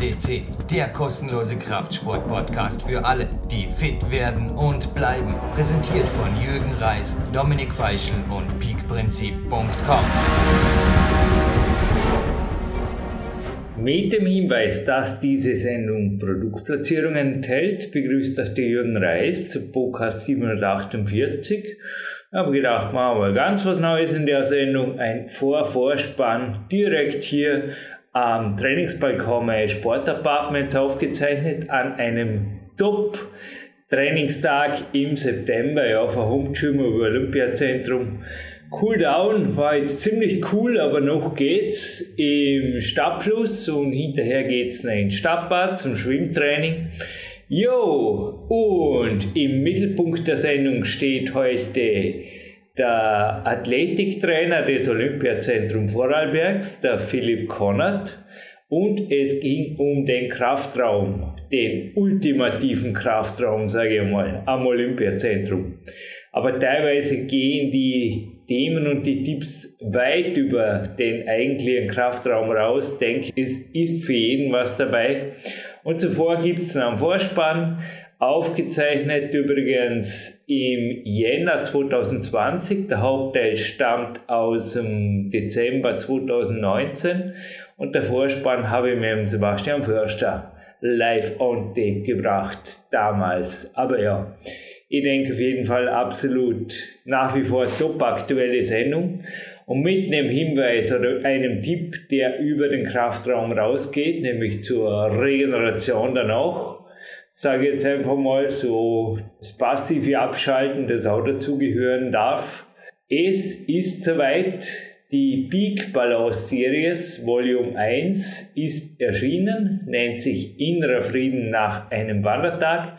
CC, der kostenlose Kraftsport-Podcast für alle, die fit werden und bleiben. Präsentiert von Jürgen Reis, Dominik Feischl und peakprinzip.com. Mit dem Hinweis, dass diese Sendung Produktplatzierungen enthält, begrüßt das der Jürgen Reis zu Podcast 748. Ich habe gedacht, machen wir ganz was Neues in der Sendung. Ein Vor-Vorspann direkt hier am Trainingsbalkon Sportapartments aufgezeichnet an einem Top Trainingstag im September, ja, vom über Olympiazentrum. Cool Down war jetzt ziemlich cool, aber noch geht's im Stadtfluss und hinterher geht's noch ins Stadtbad zum Schwimmtraining. Jo, und im Mittelpunkt der Sendung steht heute der Athletiktrainer des Olympiazentrum Vorarlbergs, der Philipp Konrad. Und es ging um den Kraftraum, den ultimativen Kraftraum, sage ich mal, am Olympiazentrum. Aber teilweise gehen die Themen und die Tipps weit über den eigentlichen Kraftraum raus. Ich denke, es ist für jeden was dabei. Und zuvor gibt es einen Vorspann, aufgezeichnet übrigens im Jänner 2020. Der Hauptteil stammt aus dem Dezember 2019 und der Vorspann habe ich mit Sebastian Förster live on tape gebracht damals. Aber ja, ich denke auf jeden Fall absolut nach wie vor top aktuelle Sendung. Und mit einem Hinweis oder einem Tipp, der über den Kraftraum rausgeht, nämlich zur Regeneration danach, sage jetzt einfach mal so, das passive Abschalten, das auch dazugehören darf. Es ist soweit, die Peak Balance Series Volume 1 ist erschienen, nennt sich Innerer Frieden nach einem Wandertag.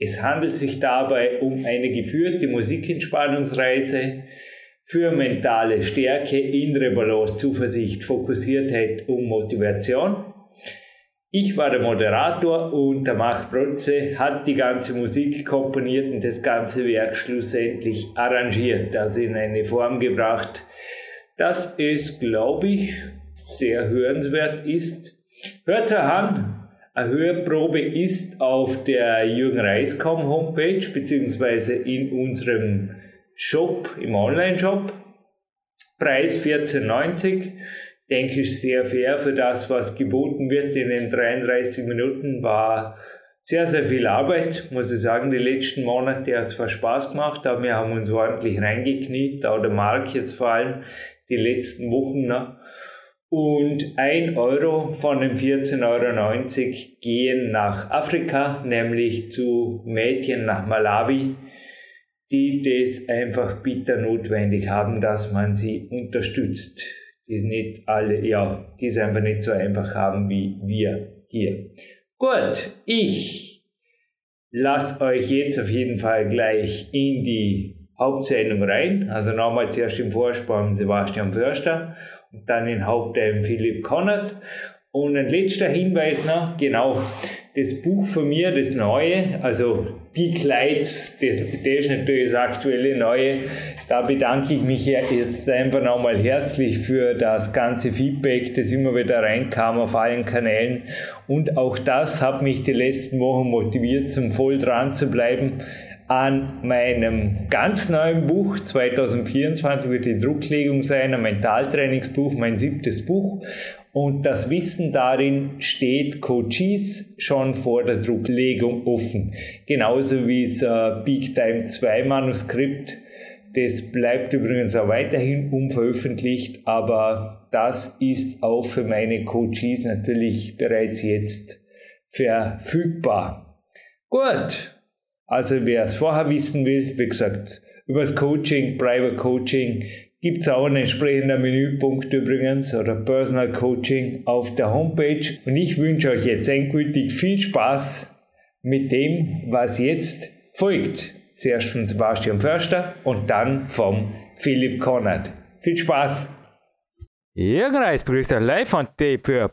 Es handelt sich dabei um eine geführte Musikentspannungsreise für mentale Stärke, innere Balance, Zuversicht, Fokussiertheit und Motivation. Ich war der Moderator und der Marc Protze hat die ganze Musik komponiert und das ganze Werk schlussendlich arrangiert, das in eine Form gebracht, dass es, glaube ich, sehr hörenswert ist. Hört an, eine Hörprobe ist auf der Jürgen Reiskom Homepage beziehungsweise in unserem Shop, im Online-Shop. Preis 14,90 denke ich, sehr fair für das, was geboten wird in den 33 Minuten. War sehr, sehr viel Arbeit, muss ich sagen. Die letzten Monate hat zwar Spaß gemacht, aber wir haben uns ordentlich reingekniet, auch der Mark jetzt vor allem die letzten Wochen. Ne? Und ein Euro von den 14,90 Euro gehen nach Afrika, nämlich zu Mädchen nach Malawi, die das einfach bitter notwendig haben, dass man sie unterstützt die nicht alle, ja, die es einfach nicht so einfach haben wie wir hier. Gut, ich lasse euch jetzt auf jeden Fall gleich in die Hauptsendung rein. Also nochmal zuerst im Vorspann Sebastian Förster und dann in Hauptteil Philipp Connert. Und ein letzter Hinweis noch, genau, das Buch von mir, das neue, also Peak Lights, das, das ist natürlich das aktuelle neue. Da bedanke ich mich jetzt einfach nochmal herzlich für das ganze Feedback, das immer wieder reinkam auf allen Kanälen. Und auch das hat mich die letzten Wochen motiviert, zum voll dran zu bleiben an meinem ganz neuen Buch 2024 wird die Drucklegung sein, ein Mentaltrainingsbuch, mein siebtes Buch. Und das Wissen darin steht Coaches schon vor der Drucklegung offen. Genauso wie das äh, Big Time 2 Manuskript. Das bleibt übrigens auch weiterhin unveröffentlicht, aber das ist auch für meine Coaches natürlich bereits jetzt verfügbar. Gut, also wer es vorher wissen will, wie gesagt, über das Coaching, Private Coaching Gibt es auch einen entsprechenden Menüpunkt übrigens oder Personal Coaching auf der Homepage. Und ich wünsche euch jetzt endgültig viel Spaß mit dem, was jetzt folgt. Zuerst von Sebastian Förster und dann vom Philipp Konrad. Viel Spaß! Jürgen Reis begrüßt euch live von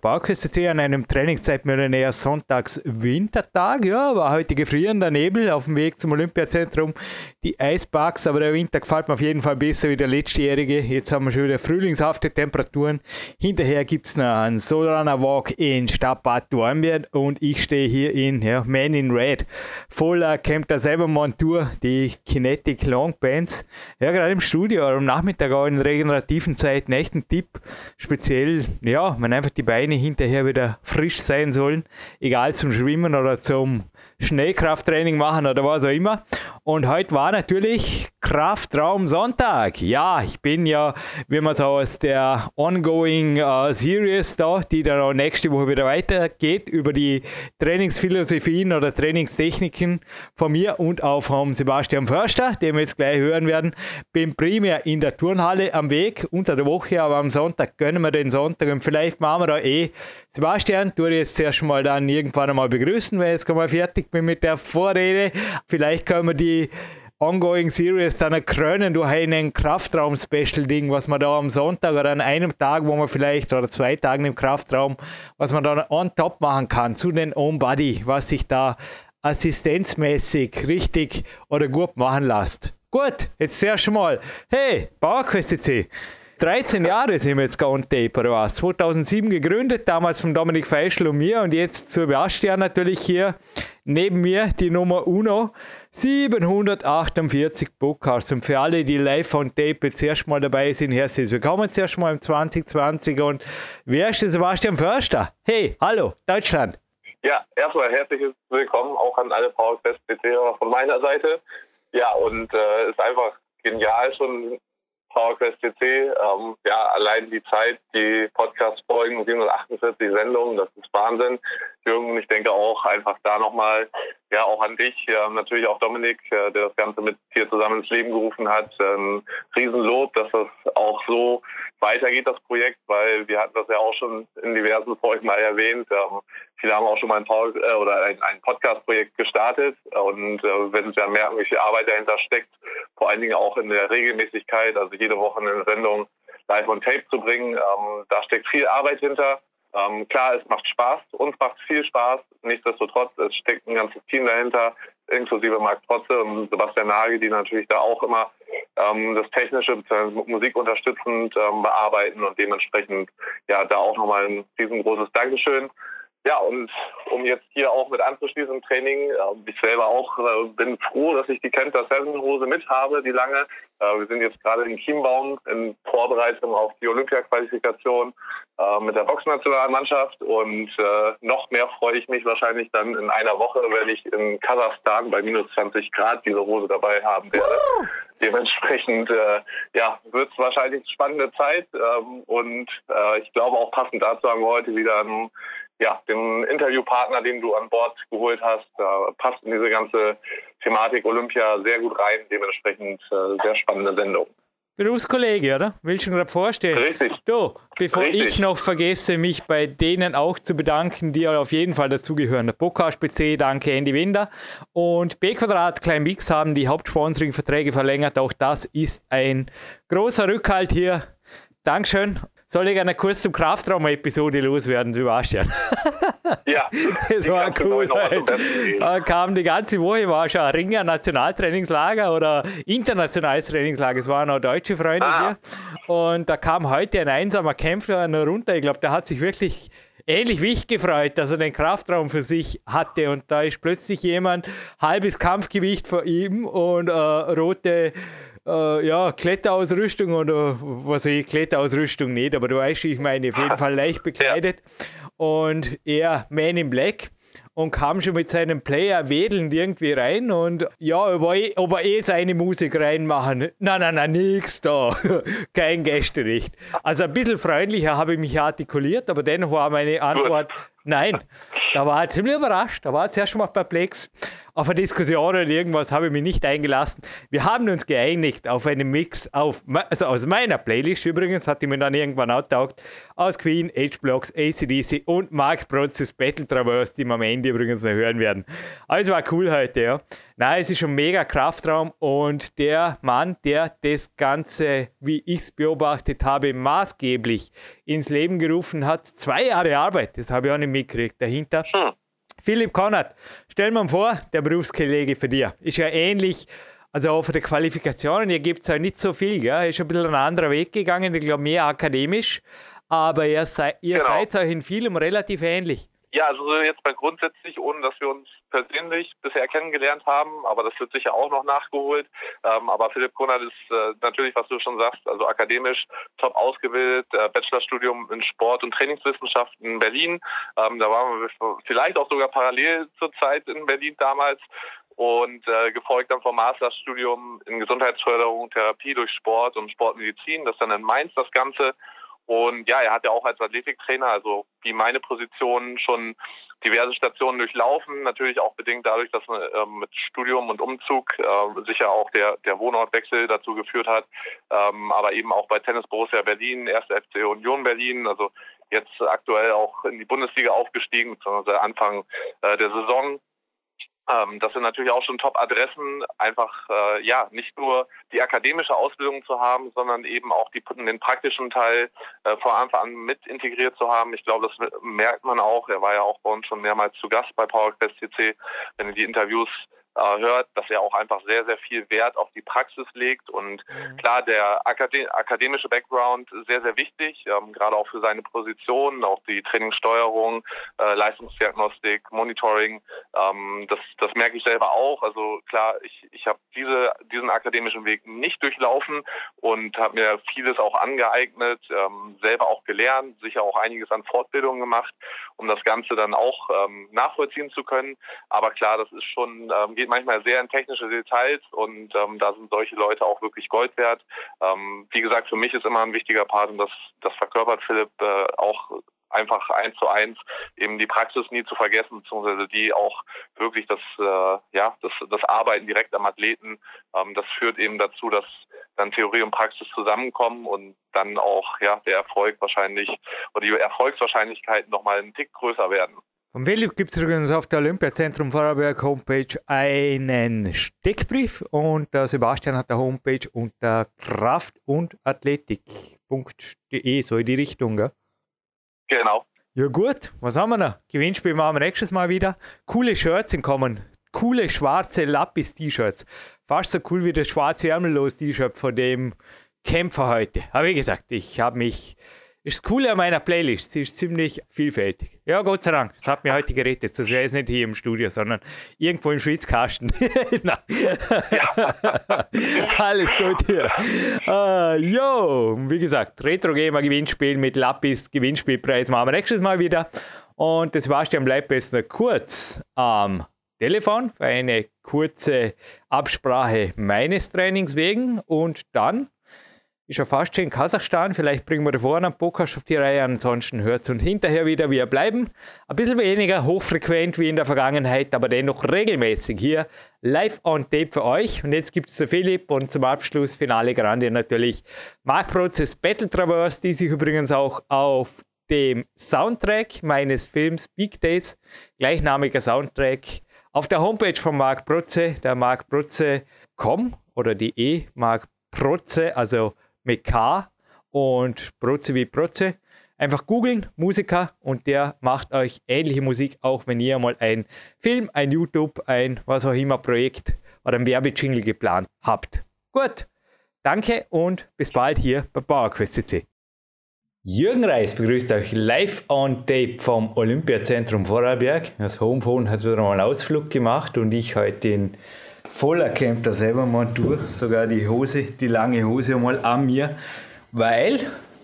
Bauköste C an einem Trainingszeitmillionär Sonntags Wintertag. Ja, war heute gefrierender Nebel auf dem Weg zum Olympiazentrum. Die Eisbugs, aber der Winter gefällt mir auf jeden Fall besser wie der letztjährige. Jetzt haben wir schon wieder frühlingshafte Temperaturen. Hinterher gibt es noch einen Solrunner Walk in Stadtbad Dornbirn und ich stehe hier in ja, Man in Red. Voller campt da selber Montur, die Kinetic Long Bands. Ja, gerade im Studio, am Nachmittag auch in regenerativen Zeiten echt ein Tipp Speziell, ja, wenn einfach die Beine hinterher wieder frisch sein sollen, egal zum Schwimmen oder zum Schnellkrafttraining machen oder was auch immer. Und heute war natürlich Kraftraum Sonntag. Ja, ich bin ja, wie man so aus der Ongoing uh, Series da, die dann auch nächste Woche wieder weitergeht, über die Trainingsphilosophien oder Trainingstechniken von mir und auch vom Sebastian Förster, den wir jetzt gleich hören werden, bin primär in der Turnhalle am Weg unter der Woche, aber am Sonntag gönnen wir den Sonntag und vielleicht machen wir da eh Sebastian, du jetzt zuerst mal dann irgendwann einmal begrüßen, weil jetzt mal fertig bin mit der Vorrede. Vielleicht können wir die Ongoing Series dann krönen durch einen Kraftraum-Special-Ding, was man da am Sonntag oder an einem Tag, wo man vielleicht, oder zwei Tagen im Kraftraum, was man da on top machen kann zu den On Body, was sich da assistenzmäßig richtig oder gut machen lässt. Gut, jetzt zuerst mal, hey, Bauerquest 13 Jahre sind wir jetzt on tape, oder was? 2007 gegründet, damals von Dominik Feischl und mir und jetzt zu Sebastian natürlich hier neben mir die Nummer Uno. 748 Bookcasts und für alle, die live on tape zuerst mal dabei sind, herzlich willkommen zuerst mal im 2020 und wer ist der Sebastian Förster? Hey, hallo, Deutschland. Ja, erstmal herzliches Willkommen auch an alle PowerQuest PC-Hörer von meiner Seite. Ja, und äh, ist einfach genial schon PowerQuest CC. Ähm, ja, allein die Zeit, die Podcast-Folgen, 748 Sendungen, das ist Wahnsinn. Jürgen, ich denke auch einfach da nochmal, ja, auch an dich, ja, natürlich auch Dominik, äh, der das Ganze mit dir zusammen ins Leben gerufen hat. Ähm, Riesenlob, dass das auch so weitergeht, das Projekt, weil wir hatten das ja auch schon in diversen Folgen mal erwähnt. Ähm, viele haben auch schon mal ein, äh, oder ein, ein Podcast-Projekt gestartet und äh, wenn sie ja merken, wie viel Arbeit dahinter steckt, vor allen Dingen auch in der Regelmäßigkeit, also jede Woche eine Sendung live on tape zu bringen, ähm, da steckt viel Arbeit hinter. Ähm, klar, es macht Spaß, uns macht viel Spaß. Nichtsdestotrotz, es steckt ein ganzes Team dahinter, inklusive Marc Trotze und Sebastian Nagel, die natürlich da auch immer ähm, das Technische. Musik unterstützend ähm, bearbeiten und dementsprechend ja da auch nochmal ein riesengroßes Dankeschön. Ja, und um jetzt hier auch mit anzuschließen im Training, äh, ich selber auch äh, bin froh, dass ich die Kenter Seven Hose mit habe, die lange. Äh, wir sind jetzt gerade in Chiembaum in Vorbereitung auf die Olympia-Qualifikation mit der Boxnationalmannschaft und noch mehr freue ich mich wahrscheinlich dann in einer Woche, wenn ich in Kasachstan bei minus 20 Grad diese Hose dabei haben werde. Dementsprechend ja, wird es wahrscheinlich eine spannende Zeit ähm, und ich glaube auch passend dazu haben wir heute wieder einen ja, den Interviewpartner, den du an Bord geholt hast, da passt in diese ganze Thematik Olympia sehr gut rein. Dementsprechend äh, sehr spannende Sendung. Berufskollege, oder? Willst du gerade vorstellen? Richtig. Du, bevor Richtig. ich noch vergesse, mich bei denen auch zu bedanken, die auf jeden Fall dazugehören. Der Podcast PC, danke Andy Winder. Und B Quadrat Klein Mix haben die Hauptsponsoring-Verträge verlängert. Auch das ist ein großer Rückhalt hier. Dankeschön soll ich eine kurz zum Kraftraum-Episode loswerden, Sebastian? Ja. das war cool. Da kam die ganze Woche, war schon ein Ringer Nationaltrainingslager oder internationales Trainingslager. Es waren auch deutsche Freunde ah. hier. Und da kam heute ein einsamer Kämpfer runter. Ich glaube, der hat sich wirklich ähnlich wie ich gefreut, dass er den Kraftraum für sich hatte. Und da ist plötzlich jemand, halbes Kampfgewicht vor ihm und äh, rote äh, ja, Kletterausrüstung oder was ich, Kletterausrüstung nicht, aber du weißt, ich meine, auf jeden Fall leicht bekleidet. Ja. Und er Man in Black und kam schon mit seinem Player wedelnd irgendwie rein und ja, ob er, ob er eh seine Musik reinmachen. Nein, nein, nein, nix da. Kein Gästerecht. Also ein bisschen freundlicher habe ich mich artikuliert, aber dennoch war meine Antwort nein. Da war er ziemlich überrascht. Da war er zuerst schon mal perplex auf eine Diskussion oder irgendwas habe ich mich nicht eingelassen. Wir haben uns geeinigt auf einen Mix, auf, also aus meiner Playlist übrigens, hat die mir dann irgendwann outtaugt, aus Queen, H-Blocks, ACDC und Mark Bronzes Battle Traverse, die wir am Ende übrigens noch hören werden. Also war cool heute, ja. Nein, es ist schon mega Kraftraum und der Mann, der das Ganze, wie ich es beobachtet habe, maßgeblich ins Leben gerufen hat. Zwei Jahre Arbeit, das habe ich auch nicht mitgekriegt dahinter. Hm. Philipp Konrad, stell mir vor, der Berufskollege für dich ist ja ähnlich, also auch für die Qualifikationen, ihr gebt es halt nicht so viel, gell? ist ein bisschen ein anderer Weg gegangen, ich glaube mehr akademisch, aber ihr, sei, ihr genau. seid euch in vielem relativ ähnlich. Ja, also jetzt mal grundsätzlich, ohne dass wir uns persönlich bisher kennengelernt haben, aber das wird sicher auch noch nachgeholt. Ähm, aber Philipp Konrad ist äh, natürlich, was du schon sagst, also akademisch top ausgebildet, äh, Bachelorstudium in Sport- und Trainingswissenschaften in Berlin. Ähm, da waren wir vielleicht auch sogar parallel zur Zeit in Berlin damals und äh, gefolgt dann vom Masterstudium in Gesundheitsförderung und Therapie durch Sport und Sportmedizin. Das dann in Mainz das Ganze. Und ja, er hat ja auch als Athletiktrainer, also wie meine Position, schon diverse Stationen durchlaufen. Natürlich auch bedingt dadurch, dass äh, mit Studium und Umzug äh, sicher auch der, der Wohnortwechsel dazu geführt hat. Ähm, aber eben auch bei Tennis Borussia Berlin, erste FC Union Berlin, also jetzt aktuell auch in die Bundesliga aufgestiegen, beziehungsweise Anfang äh, der Saison. Ähm, das sind natürlich auch schon Top-Adressen, einfach äh, ja nicht nur die akademische Ausbildung zu haben, sondern eben auch die, den praktischen Teil äh, vor Anfang an mit integriert zu haben. Ich glaube, das merkt man auch. Er war ja auch bei uns schon mehrmals zu Gast bei PowerQuest CC. Wenn ihr die Interviews hört, dass er auch einfach sehr, sehr viel Wert auf die Praxis legt. Und mhm. klar, der Akade akademische Background sehr, sehr wichtig, ähm, gerade auch für seine Position, auch die Trainingssteuerung, äh, Leistungsdiagnostik, Monitoring. Ähm, das, das merke ich selber auch. Also klar, ich, ich habe diese, diesen akademischen Weg nicht durchlaufen und habe mir vieles auch angeeignet, ähm, selber auch gelernt, sicher auch einiges an Fortbildungen gemacht, um das Ganze dann auch ähm, nachvollziehen zu können. Aber klar, das ist schon, ähm, geht manchmal sehr in technische Details und ähm, da sind solche Leute auch wirklich Gold wert. Ähm, wie gesagt, für mich ist immer ein wichtiger Part und das, das verkörpert Philipp äh, auch einfach eins zu eins eben die Praxis nie zu vergessen, beziehungsweise die auch wirklich das, äh, ja, das, das Arbeiten direkt am Athleten, ähm, das führt eben dazu, dass dann Theorie und Praxis zusammenkommen und dann auch ja der Erfolg wahrscheinlich oder die Erfolgswahrscheinlichkeiten nochmal einen Tick größer werden. Von Philipp gibt es übrigens auf der Olympiazentrum Vorarlberg Homepage einen Steckbrief und der Sebastian hat der Homepage unter kraft- und athletik.de, so in die Richtung, gell? Genau. Ja gut, was haben wir noch? Gewinnspiel machen wir nächstes Mal wieder. Coole Shirts kommen. Coole schwarze Lapis-T-Shirts. Fast so cool wie das schwarze Ärmellos-T-Shirt von dem Kämpfer heute. Aber wie gesagt, ich habe mich ist das Coole an meiner Playlist, sie ist ziemlich vielfältig. Ja, Gott sei Dank, das hat mir heute gerettet. Das wäre jetzt nicht hier im Studio, sondern irgendwo im Schwitzkasten. Alles gut hier. Uh, jo, wie gesagt, Retro Gamer Gewinnspiel mit Lapis Gewinnspielpreis machen wir nächstes Mal wieder. Und das Sebastian bleibt jetzt noch kurz am Telefon für eine kurze Absprache meines Trainings wegen und dann ist ja fast schon in Kasachstan. Vielleicht bringen wir da vorne einen Podcast auf die Reihe. Ansonsten hört es uns hinterher wieder. Wir bleiben ein bisschen weniger hochfrequent wie in der Vergangenheit, aber dennoch regelmäßig hier live on tape für euch. Und jetzt gibt es Philipp und zum Abschluss Finale Grande natürlich Mark Prozess Battle Traverse, die sich übrigens auch auf dem Soundtrack meines Films Big Days, gleichnamiger Soundtrack, auf der Homepage von Mark Protze, der markprotze.com oder die E, Mark Protze, also mit K und Proze wie Proze. Einfach googeln, Musiker, und der macht euch ähnliche Musik, auch wenn ihr mal ein Film, ein YouTube, ein was auch immer Projekt oder ein Werbejingle geplant habt. Gut, danke und bis bald hier bei PowerQuest CC. Jürgen Reis begrüßt euch live on tape vom Olympiazentrum Vorarlberg. Das Homephone hat wieder mal einen Ausflug gemacht und ich heute in voller Camper selber Montur, sogar die Hose, die lange Hose mal an mir, weil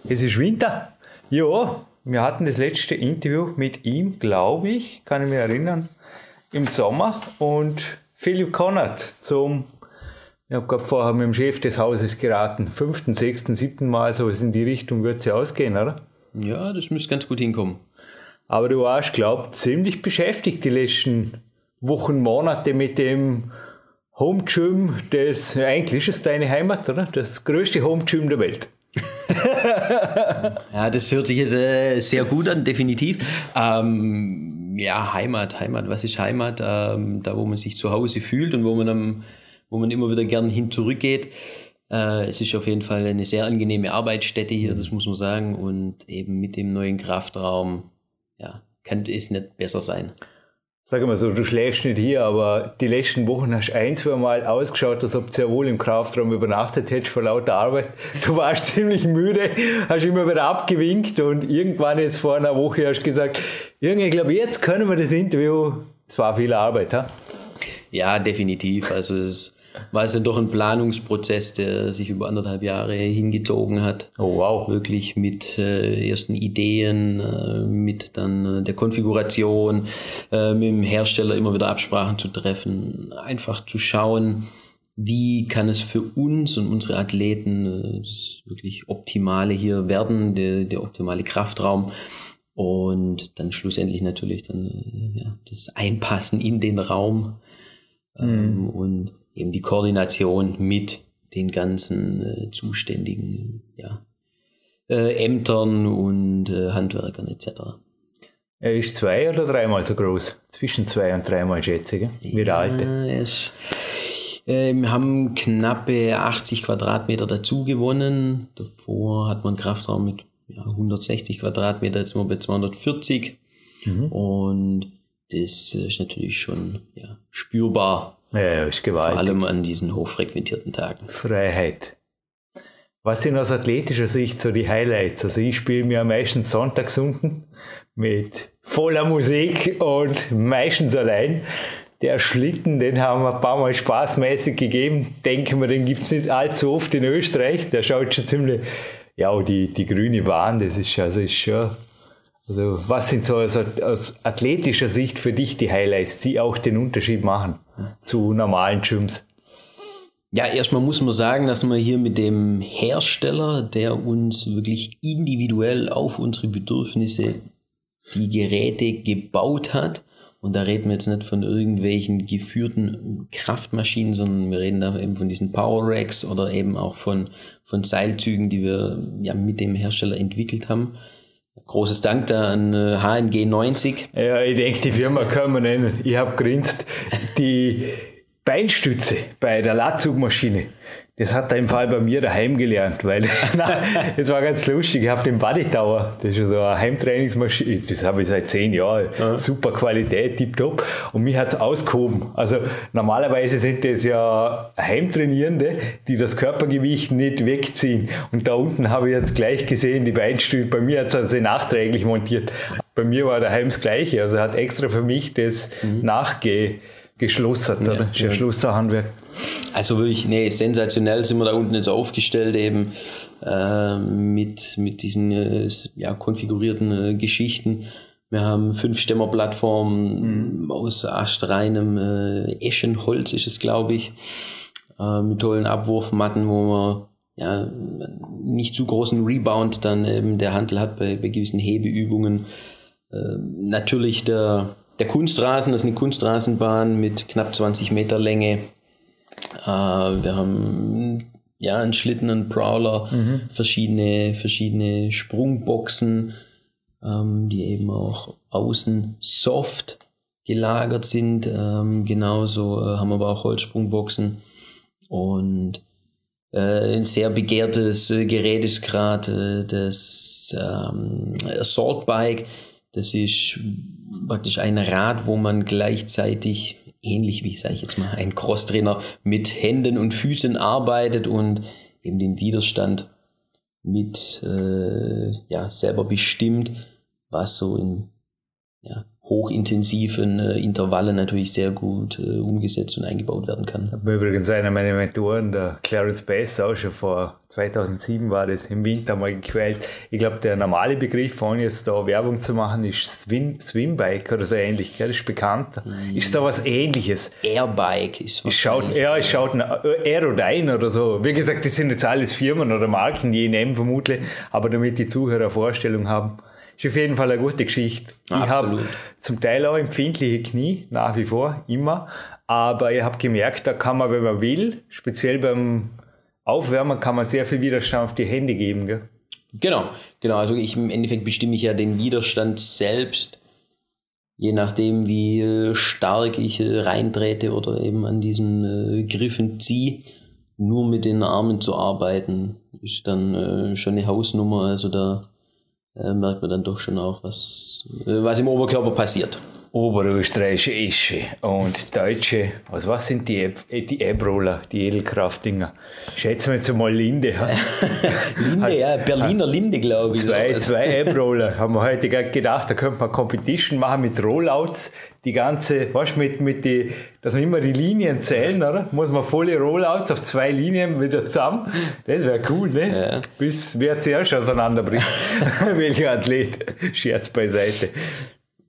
es ist Winter. Ja, wir hatten das letzte Interview mit ihm, glaube ich, kann ich mich erinnern, im Sommer und Philipp Konrad zum, ich habe gerade vorher mit dem Chef des Hauses geraten, fünften, sechsten, siebten Mal, so in die Richtung wird es ja ausgehen, oder? Ja, das müsste ganz gut hinkommen. Aber du warst, glaube ich, ziemlich beschäftigt die letzten Wochen, Monate mit dem Home Gym, das, eigentlich ist deine Heimat, oder? Das größte Home Gym der Welt. ja, das hört sich jetzt äh, sehr gut an, definitiv. Ähm, ja, Heimat, Heimat, was ist Heimat? Ähm, da, wo man sich zu Hause fühlt und wo man, am, wo man immer wieder gern hin zurückgeht. Äh, es ist auf jeden Fall eine sehr angenehme Arbeitsstätte hier, das muss man sagen. Und eben mit dem neuen Kraftraum, ja, könnte es nicht besser sein. Sag mal so, du schläfst nicht hier, aber die letzten Wochen hast du ein, zwei Mal ausgeschaut, als ob du sehr wohl im Kraftraum übernachtet hättest vor lauter Arbeit. Du warst ziemlich müde, hast immer wieder abgewinkt und irgendwann jetzt vor einer Woche hast du gesagt, irgendwie, ich glaube, jetzt können wir das Interview. Es war viel Arbeit, ha? Ja, definitiv. Also es war es dann doch ein Planungsprozess, der sich über anderthalb Jahre hingezogen hat. Oh wow. Wirklich mit äh, ersten Ideen, äh, mit dann äh, der Konfiguration, äh, mit dem Hersteller immer wieder Absprachen zu treffen, einfach zu schauen, wie kann es für uns und unsere Athleten äh, das wirklich Optimale hier werden, der, der optimale Kraftraum. Und dann schlussendlich natürlich dann äh, ja, das Einpassen in den Raum. Ähm, mhm. Und eben die Koordination mit den ganzen äh, zuständigen ja, äh, Ämtern und äh, Handwerkern etc. Er ist zwei oder dreimal so groß? Zwischen zwei und dreimal schätze ich, wie der alte? Es, äh, wir haben knappe 80 Quadratmeter dazu gewonnen. Davor hat man Kraftraum mit ja, 160 Quadratmeter, jetzt sind wir bei 240. Mhm. Und das ist natürlich schon ja, spürbar ja, ist gewaltig. Vor allem an diesen hochfrequentierten Tagen. Freiheit. Was sind aus athletischer Sicht so die Highlights? Also ich spiele mir meistens sonntags unten mit voller Musik und meistens allein. Der Schlitten, den haben wir ein paar Mal spaßmäßig gegeben. Denken wir, den gibt es nicht allzu oft in Österreich. Der schaut schon ziemlich, ja, die, die grüne Bahn, das ist, also ist schon also was sind so aus, aus, athletischer Sicht für dich die Highlights, die auch den Unterschied machen zu normalen Gyms? Ja, erstmal muss man sagen, dass wir hier mit dem Hersteller, der uns wirklich individuell auf unsere Bedürfnisse die Geräte gebaut hat, und da reden wir jetzt nicht von irgendwelchen geführten Kraftmaschinen, sondern wir reden da eben von diesen Power Racks oder eben auch von, von Seilzügen, die wir ja mit dem Hersteller entwickelt haben. Großes Dank da an HNG 90. Ja, ich denke, die Firma können wir nennen. Ich habe grinst. Die Beinstütze bei der Latzugmaschine, das hat er im Fall bei mir daheim gelernt, weil das war ganz lustig. Ich habe den Buddy Tower, das ist so eine Heimtrainingsmaschine, das habe ich seit zehn Jahren. Ja. Super Qualität, tipptopp. Und mich hat es ausgehoben. Also normalerweise sind das ja Heimtrainierende, die das Körpergewicht nicht wegziehen. Und da unten habe ich jetzt gleich gesehen, die Beinstütze, bei mir hat es also nachträglich montiert. Bei mir war daheim das Gleiche. Also er hat extra für mich das mhm. nachge geschlossen, oder? Ja, ist ja Schlosserhandwerk. Also wirklich, nee, sensationell sind wir da unten jetzt aufgestellt, eben äh, mit, mit diesen äh, ja, konfigurierten äh, Geschichten. Wir haben fünf Stämmerplattformen mhm. aus astreinem äh, Eschenholz, ist es, glaube ich, äh, mit tollen Abwurfmatten, wo man ja, nicht zu großen Rebound dann eben der Handel hat bei, bei gewissen Hebeübungen. Äh, natürlich der der Kunstrasen, das ist eine Kunstrasenbahn mit knapp 20 Meter Länge. Äh, wir haben ja einen Schlitten, einen Prowler, mhm. verschiedene, verschiedene Sprungboxen, ähm, die eben auch außen soft gelagert sind. Ähm, genauso äh, haben wir aber auch Holzsprungboxen und äh, ein sehr begehrtes äh, Gerät ist gerade äh, das ähm, Assault Bike. Das ist praktisch ein Rad, wo man gleichzeitig, ähnlich wie, sage ich jetzt mal, ein Crosstrainer mit Händen und Füßen arbeitet und eben den Widerstand mit äh, ja, selber bestimmt, was so in ja, hochintensiven äh, Intervallen natürlich sehr gut äh, umgesetzt und eingebaut werden kann. Ich habe übrigens einer meiner Mentoren, der Clarence Bass, auch schon vor 2007 war das im Winter mal gequält. Ich glaube, der normale Begriff, ohne jetzt da Werbung zu machen, ist Swim, Swimbike oder so ähnlich. Gell? Das ist bekannt. Mm. Ist da was ähnliches? Airbike ist was. Schaut, ja, es schaut Aerodyne oder so. Wie gesagt, das sind jetzt alles Firmen oder Marken, die ich nehme vermutlich, aber damit die Zuhörer Vorstellung haben ist auf jeden Fall eine gute Geschichte. ich habe zum Teil auch empfindliche Knie, nach wie vor, immer. Aber ich habe gemerkt, da kann man, wenn man will, speziell beim Aufwärmen, kann man sehr viel Widerstand auf die Hände geben. Gell? Genau, genau. Also ich, im Endeffekt bestimme ich ja den Widerstand selbst, je nachdem, wie stark ich äh, reintrete oder eben an diesen äh, Griffen ziehe. nur mit den Armen zu arbeiten, ist dann äh, schon eine Hausnummer. Also da merkt man dann doch schon auch, was, was im Oberkörper passiert. Oberösterreichische Ische und deutsche, also was sind die, die Ebroller, die Edelkraftdinger? Schätzen wir jetzt mal Linde. Linde, ja, Berliner Linde, glaube ich. Zwei, zwei Ebroller haben wir heute gedacht, da könnte man Competition machen mit Rollouts. Die ganze, weißt du, mit, mit die, dass wir immer die Linien zählen, oder? Muss man volle Rollouts auf zwei Linien wieder zusammen. Das wäre cool, ne? Ja. Bis wer zuerst auseinanderbricht. Welcher Athlet? Scherz beiseite.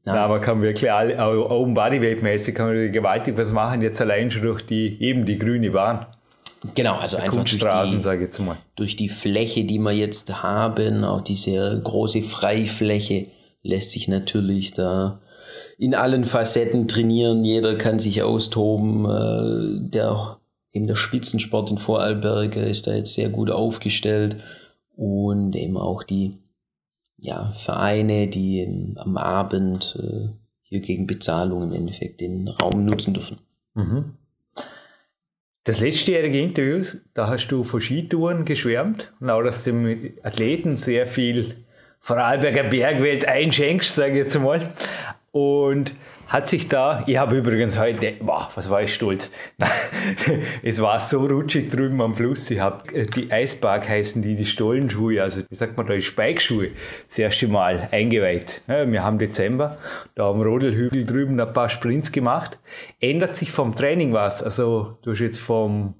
Ja. Nein, man kann wirklich alle, auch Open Bodyweight mäßig kann man gewaltig was machen, jetzt allein schon durch die, eben die grüne Bahn. Genau, also einfach durch die, durch die Fläche, die wir jetzt haben, auch diese große Freifläche, lässt sich natürlich da in allen Facetten trainieren. Jeder kann sich austoben. Äh, der, eben der Spitzensport in Vorarlberg ist da jetzt sehr gut aufgestellt und eben auch die ja, Vereine, die am Abend äh, hier gegen Bezahlung im Endeffekt den Raum nutzen dürfen. Mhm. Das letztjährige Interview, da hast du von Skitouren geschwärmt und auch, dass du mit Athleten sehr viel Vorarlberger Bergwelt einschenkst, sage ich jetzt mal. Und hat sich da, ich habe übrigens heute, boah, was war ich stolz, es war so rutschig drüben am Fluss, ich habe äh, die Eisberg heißen die, die Stollenschuhe, also wie sagt man da, die Speikschuhe, das erste Mal eingeweiht. Ja, wir haben Dezember, da am Rodelhügel drüben ein paar Sprints gemacht. Ändert sich vom Training was, also du hast jetzt vom,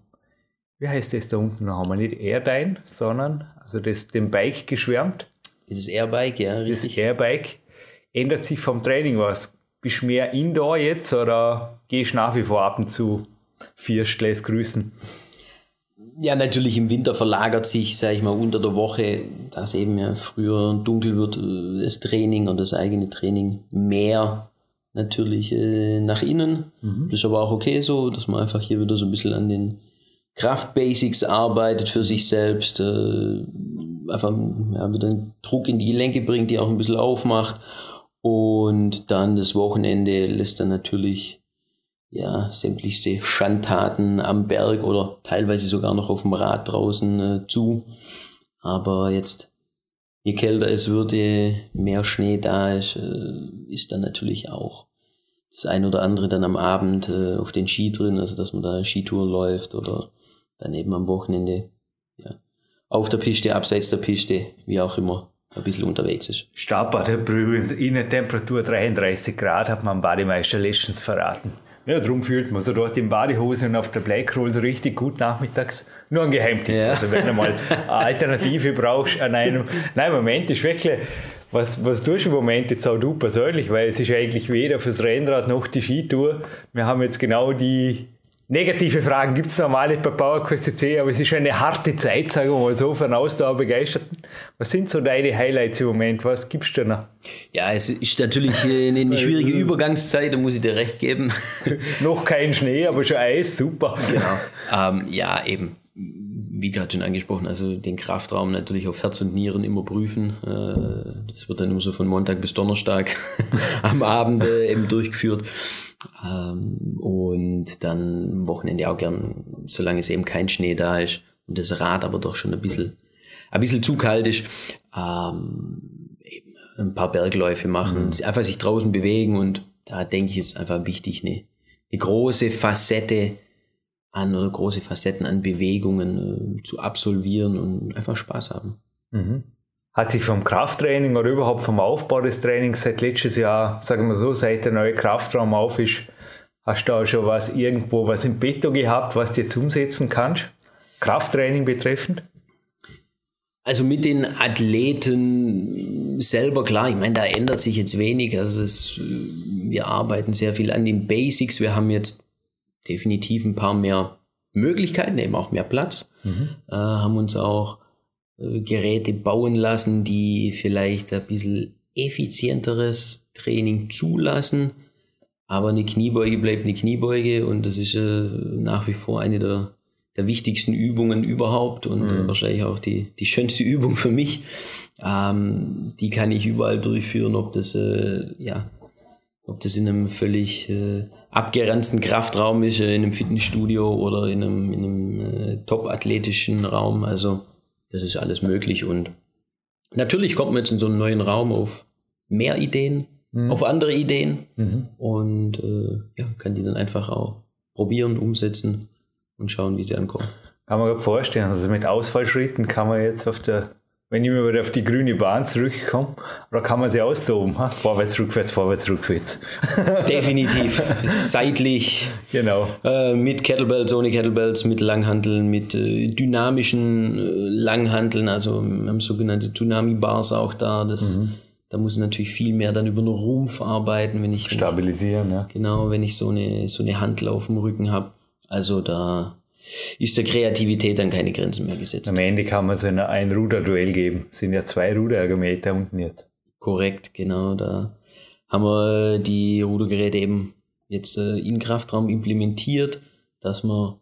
wie heißt das da unten noch einmal, nicht Airdyne, sondern also das, dem Bike geschwärmt. Das Airbike, ja, richtig. Das Airbike. Ändert sich vom Training was? Bist du mehr Indoor jetzt oder gehst du nach wie vor ab und zu Vierstläs grüßen? Ja, natürlich im Winter verlagert sich, sage ich mal, unter der Woche, dass eben ja früher dunkel wird, äh, das Training und das eigene Training mehr natürlich äh, nach innen. Mhm. Das ist aber auch okay so, dass man einfach hier wieder so ein bisschen an den Kraftbasics arbeitet für sich selbst, äh, einfach ja, wieder einen Druck in die Gelenke bringt, die auch ein bisschen aufmacht und dann das Wochenende lässt er natürlich ja, sämtlichste Schandtaten am Berg oder teilweise sogar noch auf dem Rad draußen äh, zu. Aber jetzt, je kälter es wird, je mehr Schnee da ist, äh, ist dann natürlich auch das ein oder andere dann am Abend äh, auf den Ski drin, also dass man da Skitour läuft oder dann eben am Wochenende ja, auf der Piste, abseits der Piste, wie auch immer ein bisschen unterwegs ist. Stadtbad hat übrigens Innentemperatur 33 Grad, hat man Bademeister letztens verraten. Ja, darum fühlt man sich dort in Badehose und auf der Blackroll so richtig gut nachmittags. Nur ein Geheimtipp. Ja. Also wenn du mal eine Alternative brauchst an einem... Nein, Moment ist wirklich... Was, was tust du im Moment jetzt auch du persönlich? Weil es ist eigentlich weder fürs Rennrad noch die Skitour. Wir haben jetzt genau die Negative Fragen gibt es normal nicht bei PowerQuest C, aber es ist eine harte Zeit, sagen wir mal so, für einen Ausdauer begeisterten. Was sind so deine Highlights im Moment? Was gibst du noch? Ja, es ist natürlich eine schwierige Übergangszeit, da muss ich dir recht geben. Noch kein Schnee, aber schon Eis, super. Genau. Ähm, ja, eben, wie gerade schon angesprochen, also den Kraftraum natürlich auf Herz und Nieren immer prüfen. Äh, das wird dann immer so von Montag bis Donnerstag am Abend äh, eben durchgeführt. Ähm, und dann am Wochenende auch gern, solange es eben kein Schnee da ist und das Rad aber doch schon ein bisschen, ein bisschen zu kalt ist, ähm, eben ein paar Bergläufe machen, mhm. einfach sich draußen bewegen und da denke ich, ist einfach wichtig, eine, eine große Facette an oder große Facetten an Bewegungen äh, zu absolvieren und einfach Spaß haben. Mhm. Hat sich vom Krafttraining oder überhaupt vom Aufbau des Trainings seit letztes Jahr, sagen wir so, seit der neue Kraftraum auf ist, hast du da schon was irgendwo, was im Petto gehabt, was du jetzt umsetzen kannst? Krafttraining betreffend? Also mit den Athleten selber, klar, ich meine, da ändert sich jetzt wenig. Also es, wir arbeiten sehr viel an den Basics. Wir haben jetzt definitiv ein paar mehr Möglichkeiten, eben auch mehr Platz. Mhm. Äh, haben uns auch Geräte bauen lassen, die vielleicht ein bisschen effizienteres Training zulassen. Aber eine Kniebeuge bleibt eine Kniebeuge und das ist äh, nach wie vor eine der, der wichtigsten Übungen überhaupt und äh, mhm. wahrscheinlich auch die, die schönste Übung für mich. Ähm, die kann ich überall durchführen, ob das äh, ja, ob das in einem völlig äh, abgeranzten Kraftraum ist, äh, in einem Fitnessstudio oder in einem, in einem äh, top-athletischen Raum. Also das ist alles möglich. Und natürlich kommt man jetzt in so einen neuen Raum auf mehr Ideen, mhm. auf andere Ideen mhm. und äh, ja, kann die dann einfach auch probieren, umsetzen und schauen, wie sie ankommen. Kann man sich vorstellen, also mit Ausfallschritten kann man jetzt auf der wenn ich mal wieder auf die grüne Bahn zurückkomme, oder kann man sie austoben? Ha? Vorwärts, rückwärts, vorwärts, rückwärts. Definitiv. Seitlich. Genau. Äh, mit Kettlebells, ohne Kettlebells, mit Langhanteln, mit äh, dynamischen äh, Langhanteln. Also wir haben sogenannte Tsunami-Bars auch da. Das, mhm. Da muss ich natürlich viel mehr dann über den Rumpf arbeiten, wenn ich. Stabilisieren, wenn ich, ja. Genau, wenn ich so eine, so eine Hantel auf dem Rücken habe. Also da ist der Kreativität dann keine Grenzen mehr gesetzt. Am Ende kann man so ein Ein-Ruder-Duell geben. Es sind ja zwei Ruderergometer unten jetzt. Korrekt, genau. Da haben wir die Rudergeräte eben jetzt äh, in Kraftraum implementiert, dass wir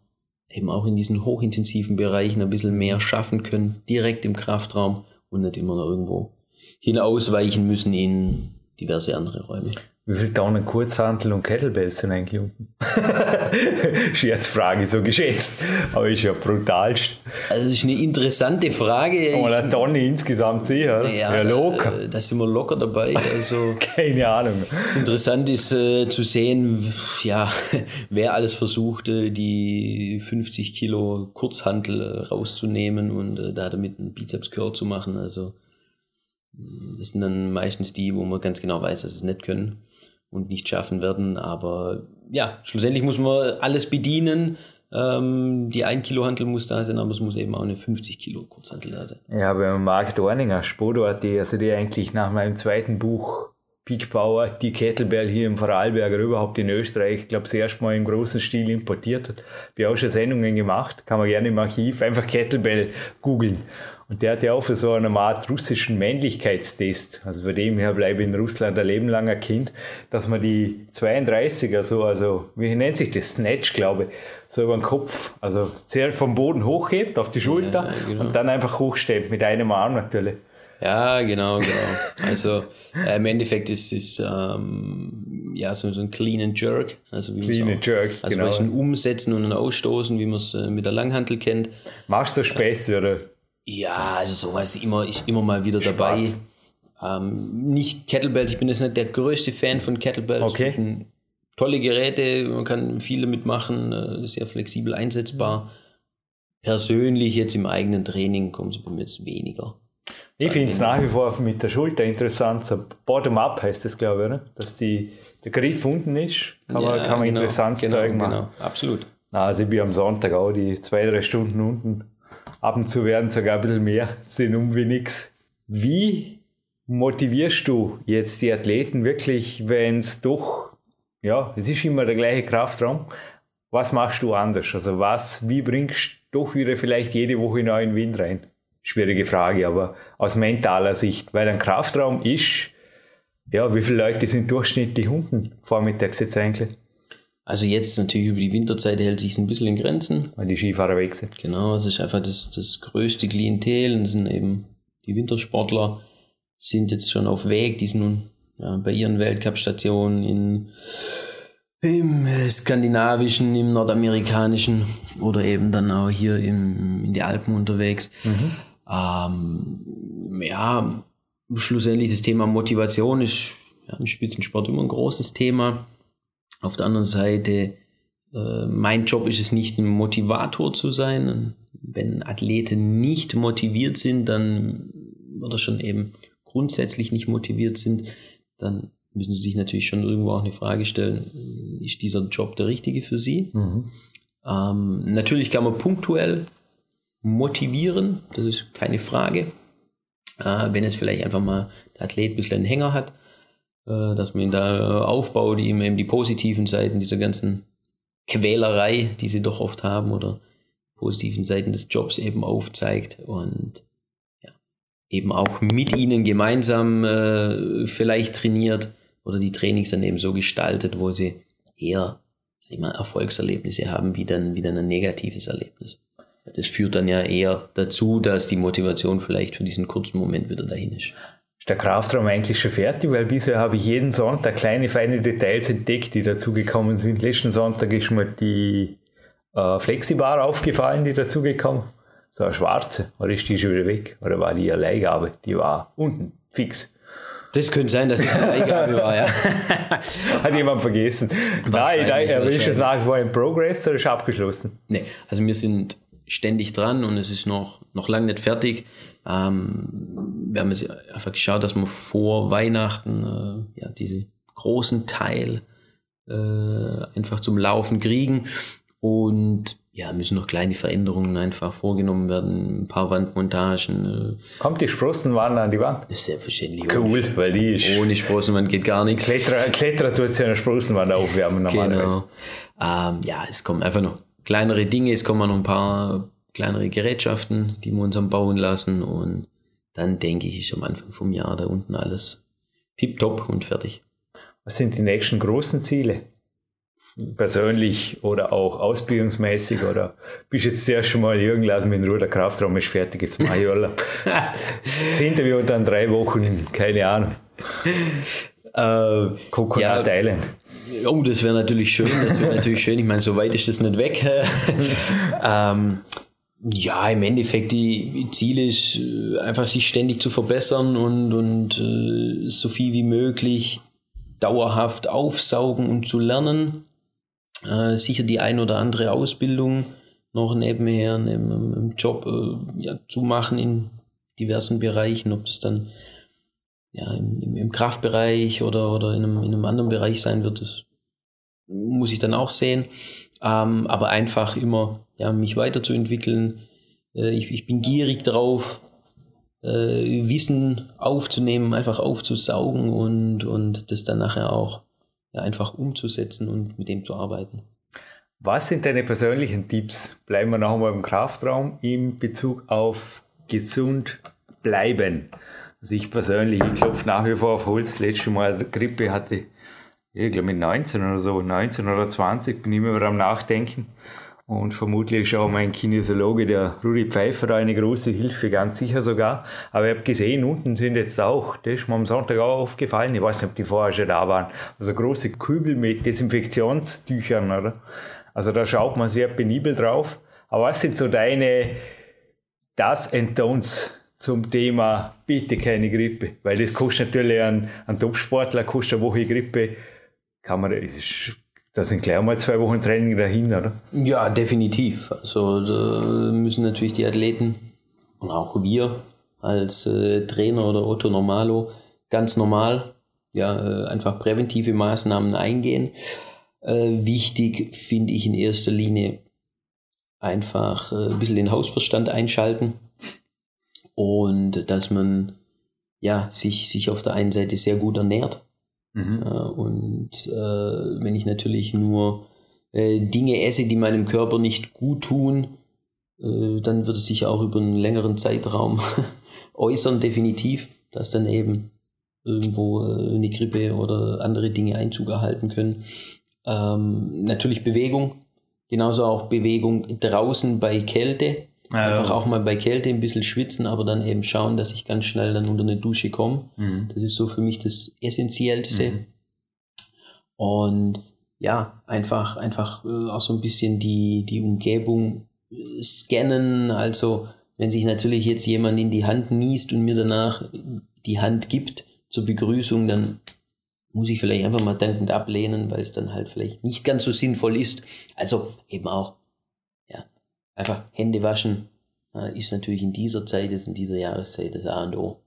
eben auch in diesen hochintensiven Bereichen ein bisschen mehr schaffen können, direkt im Kraftraum und nicht immer noch irgendwo hinausweichen müssen in diverse andere Räume. Wie viel Tonnen Kurzhantel und Kettlebells sind eigentlich unten? Scherzfrage, so geschätzt. Aber ist ja brutalst. Also, das ist eine interessante Frage. Aber eine Tonne insgesamt sicher. Ja, ja locker. Da, da sind wir locker dabei. Also, Keine Ahnung. Interessant ist äh, zu sehen, ja, wer alles versucht, äh, die 50 Kilo Kurzhantel äh, rauszunehmen und äh, da damit einen Bizeps Curl zu machen. Also, das sind dann meistens die, wo man ganz genau weiß, dass sie es nicht können und nicht schaffen werden. Aber ja, schlussendlich muss man alles bedienen. Ähm, die 1 Kilo Hantel muss da sein, aber es muss eben auch eine 50 Kilo Kurzhantel da sein. Ja, bei Marc Dorninger, Spodo.at, also die eigentlich nach meinem zweiten Buch Peak Power, die Kettlebell hier im Vorarlberger, überhaupt in Österreich, ich glaube, das erste Mal im großen Stil importiert hat. Wir auch schon Sendungen gemacht, kann man gerne im Archiv einfach Kettlebell googeln. Und der hat ja auch für so eine Art russischen Männlichkeitstest, also von dem her bleibe ich in Russland ein Leben lang ein Kind, dass man die 32er so, also wie nennt sich das, Snatch, glaube ich, so über den Kopf, also sehr vom Boden hochhebt auf die Schulter ja, genau. und dann einfach hochsteht mit einem Arm natürlich. Ja, genau, genau. Also äh, im Endeffekt ist es ähm, ja so, so ein Clean and Jerk. Also wie clean and Jerk, also genau. ein Umsetzen und ein Ausstoßen, wie man es äh, mit der Langhantel kennt. Machst du Späße, oder? Ja, also sowas immer, ist immer mal wieder dabei. Ähm, nicht Kettlebells, ich bin jetzt nicht der größte Fan von Kettlebells. Okay. tolle Geräte, man kann viele mitmachen, äh, sehr flexibel einsetzbar. Persönlich jetzt im eigenen Training kommen sie bei mir jetzt weniger. Ich finde es nach wie vor mit der Schulter interessant. So Bottom-up heißt das, glaube ich, oder? dass die, der Griff unten ist. Kann ja, man, kann man genau, interessantes genau, Zeug machen. Genau, absolut. Also ich bin am Sonntag auch die zwei, drei Stunden unten. Ab und zu werden sogar ein bisschen mehr, sind um wie nix. Wie motivierst du jetzt die Athleten wirklich, wenn es doch, ja, es ist immer der gleiche Kraftraum. Was machst du anders? Also was, wie bringst du doch wieder vielleicht jede Woche neuen Wind rein? schwierige Frage, aber aus mentaler Sicht, weil ein Kraftraum ist, ja, wie viele Leute sind durchschnittlich unten vormittags jetzt eigentlich? Also jetzt natürlich über die Winterzeit hält sich ein bisschen in Grenzen. Weil die Skifahrer weg sind. Genau, es ist einfach das, das größte Klientel und sind eben die Wintersportler sind jetzt schon auf Weg, die sind nun ja, bei ihren Weltcup-Stationen in im skandinavischen, im nordamerikanischen oder eben dann auch hier im, in die Alpen unterwegs. Mhm. Ähm, ja, schlussendlich das Thema Motivation ist ja, im Spitzensport immer ein großes Thema. Auf der anderen Seite, äh, mein Job ist es nicht, ein Motivator zu sein. Wenn Athleten nicht motiviert sind, dann oder schon eben grundsätzlich nicht motiviert sind, dann müssen sie sich natürlich schon irgendwo auch eine Frage stellen, ist dieser Job der richtige für sie? Mhm. Ähm, natürlich kann man punktuell motivieren, das ist keine Frage. Äh, wenn es vielleicht einfach mal der Athlet ein bisschen einen Hänger hat, äh, dass man ihn da aufbaut, ihm eben die positiven Seiten dieser ganzen Quälerei, die sie doch oft haben, oder positiven Seiten des Jobs eben aufzeigt und ja, eben auch mit ihnen gemeinsam äh, vielleicht trainiert oder die Trainings dann eben so gestaltet, wo sie eher sag mal, Erfolgserlebnisse haben, wie dann, wie dann ein negatives Erlebnis. Das führt dann ja eher dazu, dass die Motivation vielleicht für diesen kurzen Moment wieder dahin ist. Ist der Kraftraum eigentlich schon fertig? Weil bisher habe ich jeden Sonntag kleine, feine Details entdeckt, die dazugekommen sind. Letzten Sonntag ist mir die äh, Flexibar aufgefallen, die dazugekommen So eine schwarze. Oder ist die schon wieder weg? Oder war die eine Leihgabe? Die war unten, fix. Das könnte sein, dass es eine Leihgabe war, ja. Hat jemand vergessen. Nein, nein, aber ist es nach wie vor im Progress oder ist abgeschlossen? Nee, also wir sind ständig dran und es ist noch, noch lange nicht fertig. Ähm, wir haben jetzt einfach geschaut, dass wir vor Weihnachten äh, ja, diese großen Teil äh, einfach zum Laufen kriegen. Und ja, müssen noch kleine Veränderungen einfach vorgenommen werden, ein paar Wandmontagen. Äh. Kommt die Sprossenwand an die Wand? Ist selbstverständlich. Cool, ohne, weil die ist. Ohne Sprossenwand geht gar nichts. Kletterer, Kletterer tut sich eine Sprossenwand aufwärmen normalerweise. Genau. Ähm, ja, es kommen einfach noch kleinere Dinge, es kommen noch ein paar kleinere Gerätschaften, die wir uns am bauen lassen und dann denke ich, ist am Anfang vom Jahr da unten alles tipptopp und fertig. Was sind die nächsten großen Ziele? Persönlich oder auch ausbildungsmäßig oder bist jetzt zuerst schon mal Jürgen, lass mich in Ruhe, der Kraftraum ist fertig, jetzt mache ich Urlaub. das Interview und dann drei Wochen, keine Ahnung. Äh, Coconut ja, Island. Oh, das wäre natürlich schön, das wäre natürlich schön. Ich meine, so weit ist das nicht weg. ähm, ja, im Endeffekt, die Ziel ist äh, einfach, sich ständig zu verbessern und, und äh, so viel wie möglich dauerhaft aufsaugen und zu lernen. Äh, sicher die ein oder andere Ausbildung noch nebenher, neben dem Job äh, ja, zu machen in diversen Bereichen, ob das dann ja, im, im Kraftbereich oder, oder in, einem, in einem anderen Bereich sein wird, das muss ich dann auch sehen. Ähm, aber einfach immer ja, mich weiterzuentwickeln. Äh, ich, ich bin gierig drauf, äh, Wissen aufzunehmen, einfach aufzusaugen und, und das dann nachher auch ja, einfach umzusetzen und mit dem zu arbeiten. Was sind deine persönlichen Tipps? Bleiben wir noch einmal im Kraftraum in Bezug auf gesund bleiben. Also ich persönlich, ich klopfe nach wie vor auf Holz. Letztes Mal Grippe hatte ich glaube mit 19 oder so, 19 oder 20 bin ich immer am Nachdenken. Und vermutlich ist auch mein Kinesiologe, der Rudi Pfeiffer, eine große Hilfe, ganz sicher sogar. Aber ich habe gesehen, unten sind jetzt auch, das ist mir am Sonntag auch aufgefallen, ich weiß nicht, ob die vorher schon da waren, also große Kübel mit Desinfektionstüchern, oder? Also da schaut man sehr penibel drauf. Aber was sind so deine Das and Don'ts zum Thema bitte keine Grippe? Weil das kostet natürlich ein, ein Topsportler, kostet eine Woche Grippe kann man, da sind gleich mal zwei Wochen Training dahin, oder? Ja, definitiv. Also da müssen natürlich die Athleten und auch wir als äh, Trainer oder Otto Normalo ganz normal ja, äh, einfach präventive Maßnahmen eingehen. Äh, wichtig finde ich in erster Linie einfach äh, ein bisschen den Hausverstand einschalten und dass man ja, sich, sich auf der einen Seite sehr gut ernährt Mhm. und äh, wenn ich natürlich nur äh, Dinge esse, die meinem Körper nicht gut tun, äh, dann wird es sich auch über einen längeren Zeitraum äußern, definitiv, dass dann eben irgendwo äh, eine Grippe oder andere Dinge Einzug erhalten können. Ähm, natürlich Bewegung, genauso auch Bewegung draußen bei Kälte. Einfach ja. auch mal bei Kälte ein bisschen schwitzen, aber dann eben schauen, dass ich ganz schnell dann unter eine Dusche komme. Mhm. Das ist so für mich das Essentiellste. Mhm. Und ja, einfach, einfach äh, auch so ein bisschen die, die Umgebung äh, scannen. Also, wenn sich natürlich jetzt jemand in die Hand niest und mir danach die Hand gibt zur Begrüßung, dann muss ich vielleicht einfach mal dankend ablehnen, weil es dann halt vielleicht nicht ganz so sinnvoll ist. Also eben auch einfach Hände waschen äh, ist natürlich in dieser Zeit, ist in dieser Jahreszeit das A und O.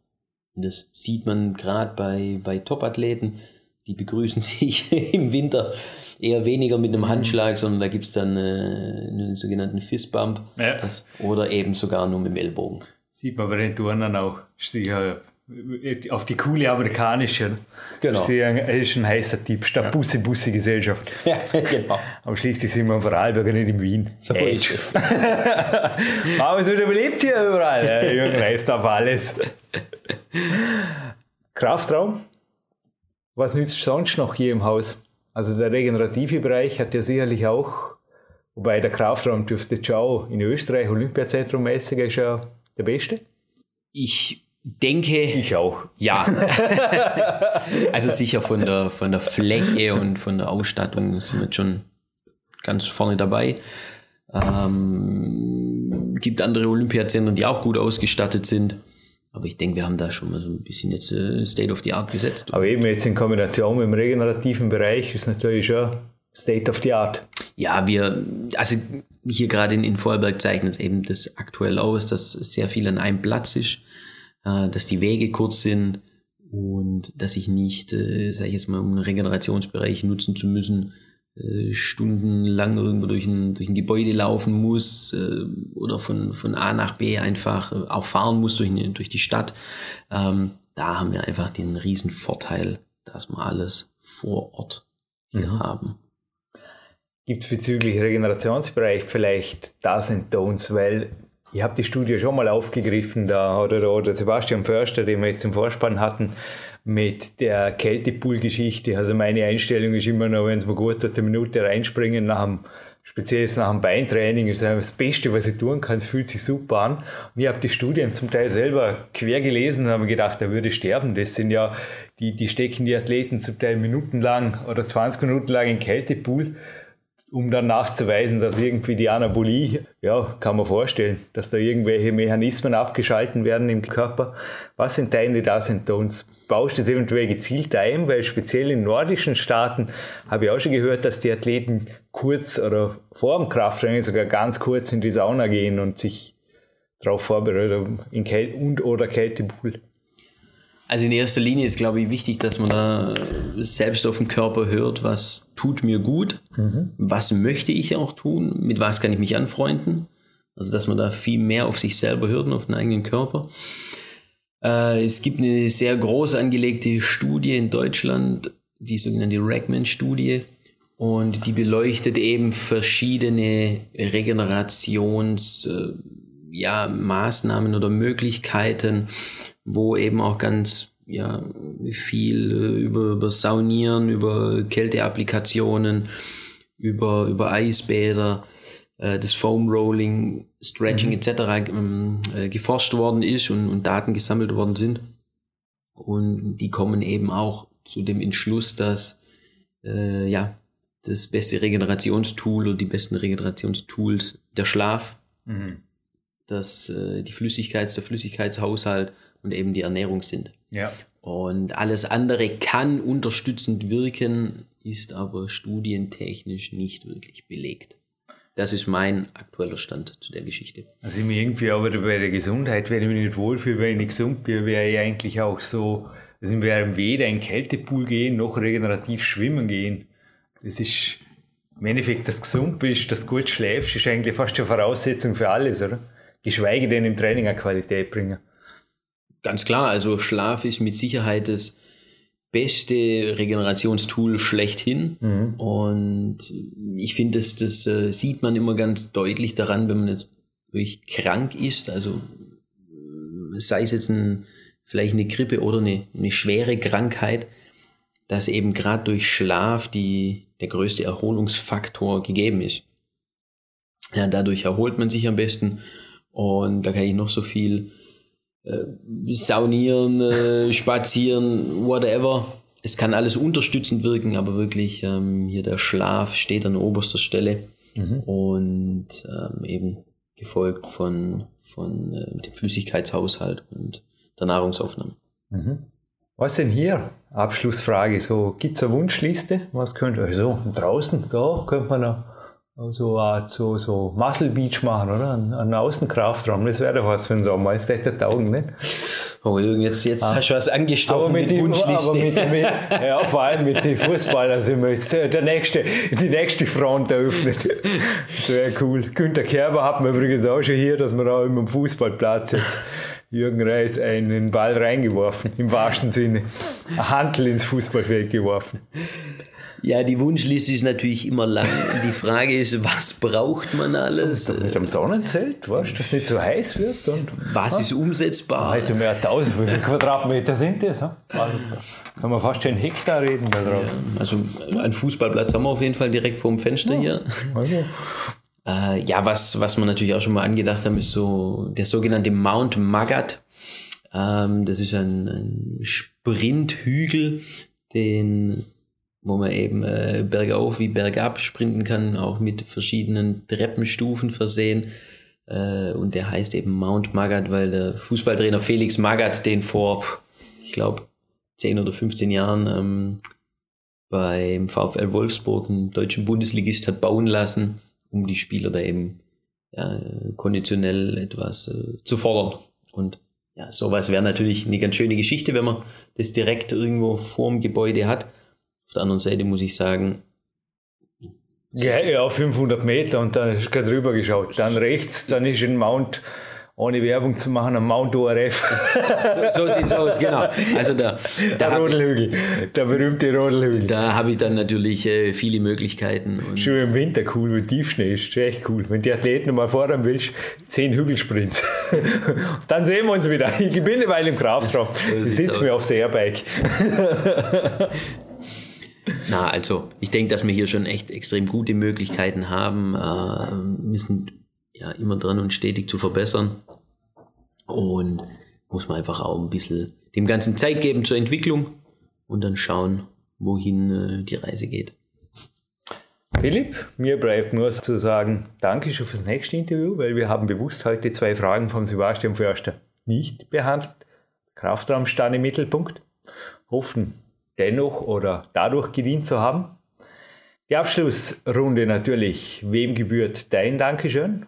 Und das sieht man gerade bei, bei Top-Athleten, die begrüßen sich im Winter eher weniger mit einem mhm. Handschlag, sondern da gibt es dann äh, einen sogenannten Fistbump ja. das, oder eben sogar nur mit dem Ellbogen. Sieht man bei den Turnern auch. Sicher auf die coole amerikanische. Genau. Sie ist ein heißer Typ, statt ja. Busse, Busse Gesellschaft. Ja, genau. Aber schließlich sind wir in Vorarlberg nicht in Wien. So es. Aber es wird überlebt hier überall. Ja, Jürgen reißt auf alles. Kraftraum? Was nützt sonst noch hier im Haus? Also der regenerative Bereich hat ja sicherlich auch, wobei der Kraftraum dürfte schon in Österreich Olympiazentrum mäßig ist ja der beste. Ich denke. Ich auch. Ja. also sicher von der, von der Fläche und von der Ausstattung sind wir schon ganz vorne dabei. Ähm, gibt andere Olympiazentren, die auch gut ausgestattet sind. Aber ich denke, wir haben da schon mal so ein bisschen jetzt äh, State of the Art gesetzt. Aber eben jetzt in Kombination mit dem regenerativen Bereich ist natürlich schon State of the Art. Ja, wir, also hier gerade in, in Vorarlberg zeichnet es eben das aktuell aus, dass sehr viel an einem Platz ist, äh, dass die Wege kurz sind und dass ich nicht, äh, sage ich jetzt mal, um einen Regenerationsbereich nutzen zu müssen, äh, stundenlang irgendwo durch ein, durch ein Gebäude laufen muss äh, oder von, von A nach B einfach äh, auch fahren muss durch, durch die Stadt. Ähm, da haben wir einfach den riesen Vorteil, dass wir alles vor Ort hier mhm. haben. Gibt es bezüglich Regenerationsbereich vielleicht das and Don'ts, weil ich habe die Studie schon mal aufgegriffen, da oder, oder Sebastian Förster, den wir jetzt im Vorspann hatten, mit der Kältepool-Geschichte. Also meine Einstellung ist immer noch, wenn es mir gut tut, eine Minute reinspringen, nach dem, speziell nach dem Beintraining, ist das Beste, was ich tun kann. Es fühlt sich super an. Und ich habe die Studien zum Teil selber quer gelesen und habe gedacht, er würde sterben. Das sind ja, die, die stecken die Athleten zum Teil minutenlang oder 20 Minuten lang in Kältepool um dann nachzuweisen, dass irgendwie die Anabolie, ja, kann man vorstellen, dass da irgendwelche Mechanismen abgeschalten werden im Körper. Was sind deine and Don'ts? Baust du das eventuell gezielt ein? Weil speziell in nordischen Staaten habe ich auch schon gehört, dass die Athleten kurz oder vor dem Krafttraining sogar ganz kurz in die Sauna gehen und sich darauf vorbereiten, in Kälte und oder Kältepool. Also in erster Linie ist, glaube ich, wichtig, dass man da selbst auf den Körper hört, was tut mir gut, mhm. was möchte ich auch tun, mit was kann ich mich anfreunden. Also dass man da viel mehr auf sich selber hört und auf den eigenen Körper. Äh, es gibt eine sehr groß angelegte Studie in Deutschland, die sogenannte Ragman-Studie. Und die beleuchtet eben verschiedene Regenerations- äh, ja, Maßnahmen oder Möglichkeiten, wo eben auch ganz ja, viel äh, über, über Saunieren, über Kälteapplikationen, über, über Eisbäder, äh, das Foam Rolling, Stretching mhm. etc. Ähm, äh, geforscht worden ist und, und Daten gesammelt worden sind. Und die kommen eben auch zu dem Entschluss, dass äh, ja, das beste Regenerationstool oder die besten Regenerationstools der Schlaf, mhm. dass äh, die Flüssigkeits, der Flüssigkeitshaushalt und eben die Ernährung sind. Ja. Und alles andere kann unterstützend wirken, ist aber studientechnisch nicht wirklich belegt. Das ist mein aktueller Stand zu der Geschichte. Also ich irgendwie aber bei der Gesundheit, wenn ich mich nicht wohlfühle, wenn ich nicht gesund bin, wäre ich eigentlich auch so, also wir weder in den Kältepool gehen, noch regenerativ schwimmen gehen. Das ist im Endeffekt, dass du gesund bist, dass du gut schläfst, ist eigentlich fast eine Voraussetzung für alles, oder? Geschweige denn im Training eine Qualität bringen. Ganz klar, also Schlaf ist mit Sicherheit das beste Regenerationstool schlechthin. Mhm. Und ich finde, das, das äh, sieht man immer ganz deutlich daran, wenn man wirklich krank ist. Also sei es jetzt ein, vielleicht eine Grippe oder eine, eine schwere Krankheit, dass eben gerade durch Schlaf die, der größte Erholungsfaktor gegeben ist. Ja, dadurch erholt man sich am besten und da kann ich noch so viel äh, saunieren, äh, spazieren, whatever. Es kann alles unterstützend wirken, aber wirklich ähm, hier der Schlaf steht an oberster Stelle mhm. und ähm, eben gefolgt von, von äh, dem Flüssigkeitshaushalt und der Nahrungsaufnahme. Mhm. Was denn hier? Abschlussfrage. So, gibt es eine Wunschliste? Was könnte, also draußen, da könnte man noch so, so, so Muscle Beach machen, oder? Ein, ein Außenkraftraum, das wäre doch was für einen Sommer, ist echt der Taugen, ne? Oh, jetzt, jetzt ah. hast du was angestochen aber mit, mit, Wunschliste. Mit, mit, ja, vor allem mit den Fußballern sind wir jetzt der nächste, die nächste Front eröffnet. Das wäre cool. Günter Kerber hat man übrigens auch schon hier, dass man auch immer am Fußballplatz jetzt Jürgen Reis einen Ball reingeworfen, im wahrsten Sinne. Ein Handel ins Fußballfeld geworfen. Ja, die Wunschliste ist natürlich immer lang. Die Frage ist, was braucht man alles? Mit einem Sonnenzelt, weißt du, dass es nicht so heiß wird. Und, was ah? ist umsetzbar? Heute mehr als 1000, wie viele Quadratmeter sind das? Also, kann man fast schon Hektar reden da draußen. Ja, also einen Fußballplatz haben wir auf jeden Fall direkt vor dem Fenster ja, hier. Also. Äh, ja, was, was wir natürlich auch schon mal angedacht haben, ist so der sogenannte Mount Magat. Ähm, das ist ein, ein Sprinthügel, den, wo man eben äh, bergauf wie bergab sprinten kann, auch mit verschiedenen Treppenstufen versehen. Äh, und der heißt eben Mount Magat, weil der Fußballtrainer Felix Magat den vor, ich glaube, 10 oder 15 Jahren ähm, beim VfL Wolfsburg, einen deutschen Bundesligist, hat bauen lassen, um die Spieler da eben ja, konditionell etwas äh, zu fordern. Und ja, sowas wäre natürlich eine ganz schöne Geschichte, wenn man das direkt irgendwo vorm Gebäude hat. Auf der anderen Seite muss ich sagen, ja, ja, 500 Meter und dann du gerade drüber geschaut. Dann rechts, dann ist ein Mount ohne Werbung zu machen, am Mount ORF. so, so sieht es aus, genau. Also da, da der Rodelhügel, der berühmte Rodelhügel. Da habe ich dann natürlich äh, viele Möglichkeiten. Schon im Winter cool, wenn Tiefschnee ist, echt cool. Wenn die Athleten mal fordern willst, zehn Hügelsprints. dann sehen wir uns wieder. Ich bin eine Weile im Kraftraum. So ich sitze mir aufs Airbike. Na, also ich denke, dass wir hier schon echt extrem gute Möglichkeiten haben. Äh, müssen ja immer dran und stetig zu verbessern. Und muss man einfach auch ein bisschen dem Ganzen Zeit geben zur Entwicklung und dann schauen, wohin äh, die Reise geht. Philipp, mir bleibt nur zu sagen, danke schon fürs nächste Interview, weil wir haben bewusst heute zwei Fragen vom Sebastian Förster nicht behandelt. Kraftraum stand im Mittelpunkt. Hoffen dennoch oder dadurch gedient zu haben. Die Abschlussrunde natürlich. Wem gebührt dein Dankeschön?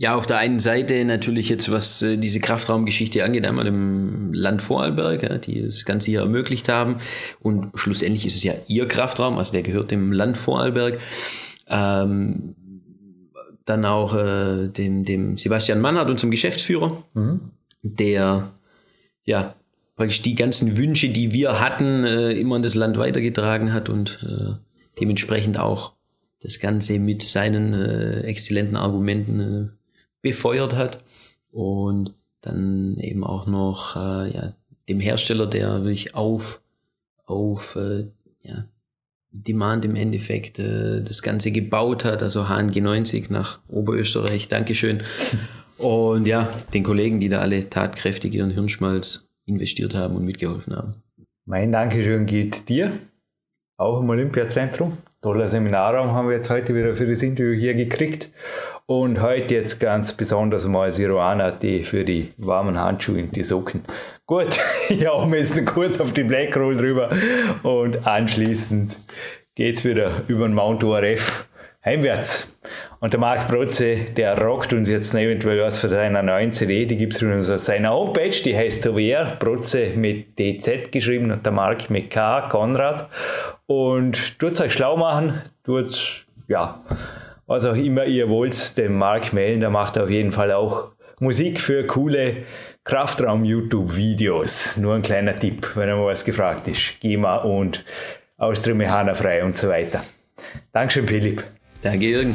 Ja, auf der einen Seite natürlich jetzt, was äh, diese Kraftraumgeschichte angeht, einmal im Land Vorarlberg, ja, die das Ganze hier ermöglicht haben. Und schlussendlich ist es ja ihr Kraftraum, also der gehört dem Land Vorarlberg. Ähm, dann auch äh, dem, dem Sebastian Mannhardt, unserem Geschäftsführer, mhm. der ja praktisch die ganzen Wünsche, die wir hatten, äh, immer in das Land weitergetragen hat und äh, dementsprechend auch das Ganze mit seinen äh, exzellenten Argumenten befeuert hat und dann eben auch noch ja, dem Hersteller, der wirklich auf, auf ja, Demand im Endeffekt äh, das Ganze gebaut hat, also HNG90 nach Oberösterreich, Dankeschön. Und ja, den Kollegen, die da alle tatkräftig ihren Hirnschmalz investiert haben und mitgeholfen haben. Mein Dankeschön gilt dir, auch im Olympiazentrum. Toller Seminarraum haben wir jetzt heute wieder für das Interview hier gekriegt. Und heute jetzt ganz besonders mal Siroana für die warmen Handschuhe und die Socken. Gut, ja, wir sind kurz auf die Blackroll drüber und anschließend geht es wieder über den Mount ORF heimwärts. Und der Marc Protze, der rockt uns jetzt eventuell was für seine neuen CD, die gibt es auf seiner Homepage, die heißt so wie er, Protze mit DZ geschrieben und der Marc mit K, Konrad. Und tut euch schlau machen, tut, ja, was auch immer ihr wollt, den Marc melden, der macht auf jeden Fall auch Musik für coole Kraftraum-YouTube-Videos. Nur ein kleiner Tipp, wenn mal was gefragt ist. GEMA und Austria frei und so weiter. Dankeschön, Philipp. Danke, Jürgen.